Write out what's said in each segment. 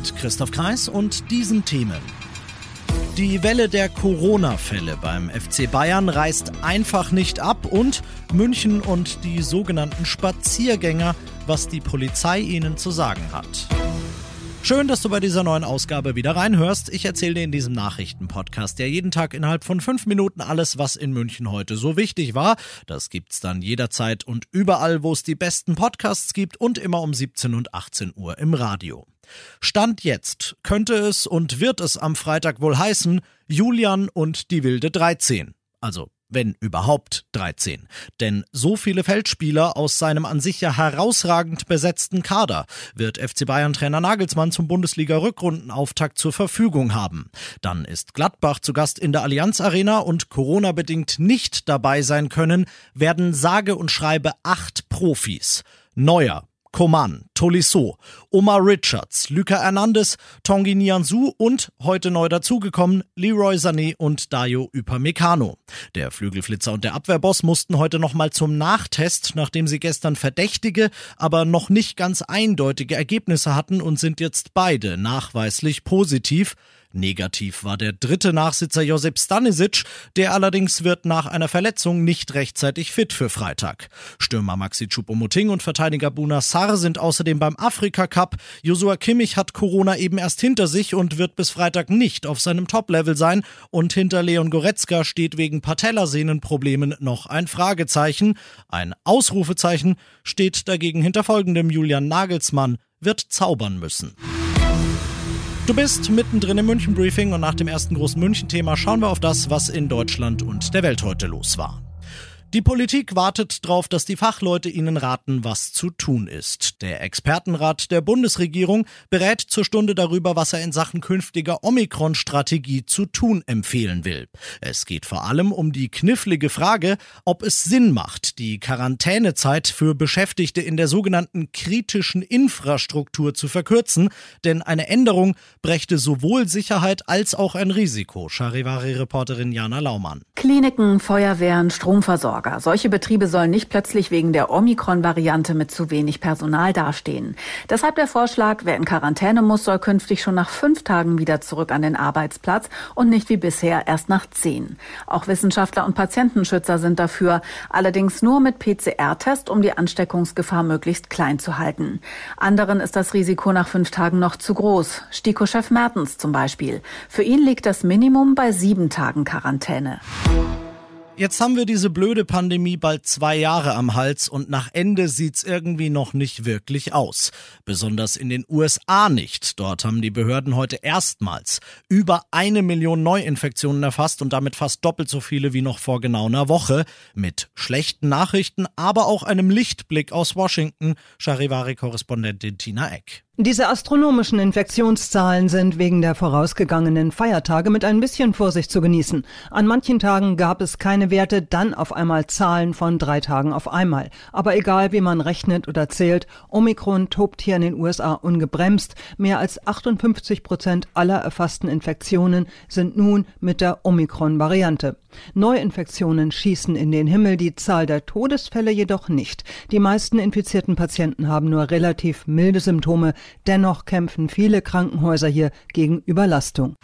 Mit Christoph Kreis und diesen Themen. Die Welle der Corona-Fälle beim FC Bayern reißt einfach nicht ab und München und die sogenannten Spaziergänger, was die Polizei ihnen zu sagen hat. Schön, dass du bei dieser neuen Ausgabe wieder reinhörst. Ich erzähle dir in diesem Nachrichtenpodcast ja jeden Tag innerhalb von fünf Minuten alles, was in München heute so wichtig war. Das gibt's dann jederzeit und überall, wo es die besten Podcasts gibt und immer um 17 und 18 Uhr im Radio. Stand jetzt könnte es und wird es am Freitag wohl heißen Julian und die wilde 13. Also wenn überhaupt 13. Denn so viele Feldspieler aus seinem an sich ja herausragend besetzten Kader wird FC Bayern Trainer Nagelsmann zum Bundesliga-Rückrundenauftakt zur Verfügung haben. Dann ist Gladbach zu Gast in der Allianz Arena und Corona-bedingt nicht dabei sein können, werden sage und schreibe acht Profis. Neuer, Coman, Tolisso, Omar Richards, Luca Hernandez, Tongi Nianzou und heute neu dazugekommen Leroy Sané und Dayo Upamecano. Der Flügelflitzer und der Abwehrboss mussten heute nochmal zum Nachtest, nachdem sie gestern verdächtige, aber noch nicht ganz eindeutige Ergebnisse hatten und sind jetzt beide nachweislich positiv. Negativ war der dritte Nachsitzer Josip Stanisic, der allerdings wird nach einer Verletzung nicht rechtzeitig fit für Freitag. Stürmer Maxi Choupo-Moting und Verteidiger Buna Sar sind außerdem beim Afrika Cup. Josua Kimmich hat Corona eben erst hinter sich und wird bis Freitag nicht auf seinem Top-Level sein und hinter Leon Goretzka steht wegen Patellasehnenproblemen noch ein Fragezeichen. Ein Ausrufezeichen steht dagegen hinter folgendem Julian Nagelsmann wird zaubern müssen. Du bist mittendrin im München Briefing und nach dem ersten großen München-Thema schauen wir auf das, was in Deutschland und der Welt heute los war. Die Politik wartet darauf, dass die Fachleute ihnen raten, was zu tun ist. Der Expertenrat der Bundesregierung berät zur Stunde darüber, was er in Sachen künftiger Omikron-Strategie zu tun empfehlen will. Es geht vor allem um die knifflige Frage, ob es Sinn macht, die Quarantänezeit für Beschäftigte in der sogenannten kritischen Infrastruktur zu verkürzen, denn eine Änderung brächte sowohl Sicherheit als auch ein Risiko. Charivari-Reporterin Jana Laumann. Kliniken, Feuerwehren, Stromversorgung Versorger. Solche Betriebe sollen nicht plötzlich wegen der Omikron-Variante mit zu wenig Personal dastehen. Deshalb der Vorschlag, wer in Quarantäne muss, soll künftig schon nach fünf Tagen wieder zurück an den Arbeitsplatz und nicht wie bisher erst nach zehn. Auch Wissenschaftler und Patientenschützer sind dafür, allerdings nur mit PCR-Test, um die Ansteckungsgefahr möglichst klein zu halten. Anderen ist das Risiko nach fünf Tagen noch zu groß. Stiko-Chef Mertens zum Beispiel. Für ihn liegt das Minimum bei sieben Tagen Quarantäne. Jetzt haben wir diese blöde Pandemie bald zwei Jahre am Hals und nach Ende sieht's irgendwie noch nicht wirklich aus. Besonders in den USA nicht. Dort haben die Behörden heute erstmals über eine Million Neuinfektionen erfasst und damit fast doppelt so viele wie noch vor genau einer Woche. Mit schlechten Nachrichten, aber auch einem Lichtblick aus Washington. Charivari-Korrespondentin Tina Eck. Diese astronomischen Infektionszahlen sind wegen der vorausgegangenen Feiertage mit ein bisschen Vorsicht zu genießen. An manchen Tagen gab es keine Werte, dann auf einmal Zahlen von drei Tagen auf einmal. Aber egal wie man rechnet oder zählt, Omikron tobt hier in den USA ungebremst. Mehr als 58 Prozent aller erfassten Infektionen sind nun mit der Omikron-Variante. Neuinfektionen schießen in den Himmel, die Zahl der Todesfälle jedoch nicht. Die meisten infizierten Patienten haben nur relativ milde Symptome, dennoch kämpfen viele Krankenhäuser hier gegen Überlastung.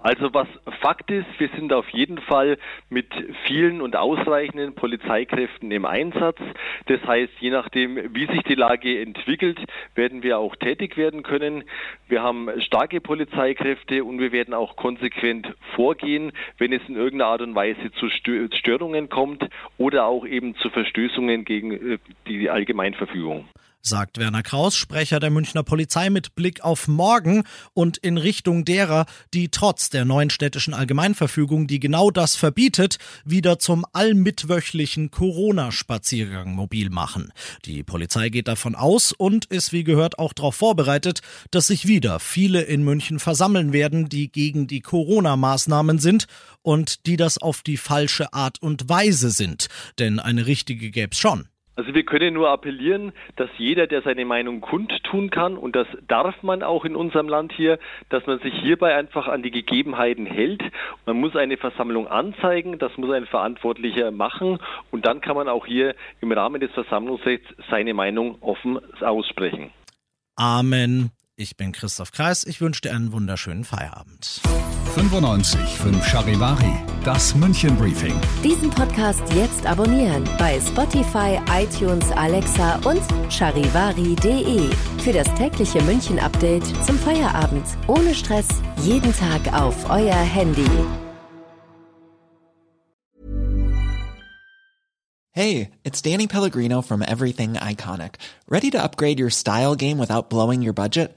Also was Fakt ist, wir sind auf jeden Fall mit vielen und ausreichenden Polizeikräften im Einsatz. Das heißt, je nachdem, wie sich die Lage entwickelt, werden wir auch tätig werden können. Wir haben starke Polizeikräfte und wir werden auch konsequent vorgehen, wenn es in irgendeiner Art und Weise zu Störungen kommt oder auch eben zu Verstößungen gegen äh, die Allgemeinverfügung. Sagt Werner Kraus, Sprecher der Münchner Polizei mit Blick auf morgen und in Richtung derer, die trotz der neuen städtischen Allgemeinverfügung, die genau das verbietet, wieder zum allmittwöchlichen Corona-Spaziergang mobil machen. Die Polizei geht davon aus und ist wie gehört auch darauf vorbereitet, dass sich wieder viele in München versammeln werden, die gegen die Corona-Maßnahmen sind und die das auf die falsche Art und Weise sind. Denn eine richtige gäbe es schon. Also wir können nur appellieren, dass jeder, der seine Meinung kundtun kann, und das darf man auch in unserem Land hier, dass man sich hierbei einfach an die Gegebenheiten hält. Man muss eine Versammlung anzeigen, das muss ein Verantwortlicher machen und dann kann man auch hier im Rahmen des Versammlungsrechts seine Meinung offen aussprechen. Amen. Ich bin Christoph Kreis. Ich wünsche dir einen wunderschönen Feierabend. 95 5 Charivari, das München Briefing. Diesen Podcast jetzt abonnieren bei Spotify, iTunes, Alexa und charivari.de. Für das tägliche München Update zum Feierabend. Ohne Stress. Jeden Tag auf euer Handy. Hey, it's Danny Pellegrino from Everything Iconic. Ready to upgrade your style game without blowing your budget?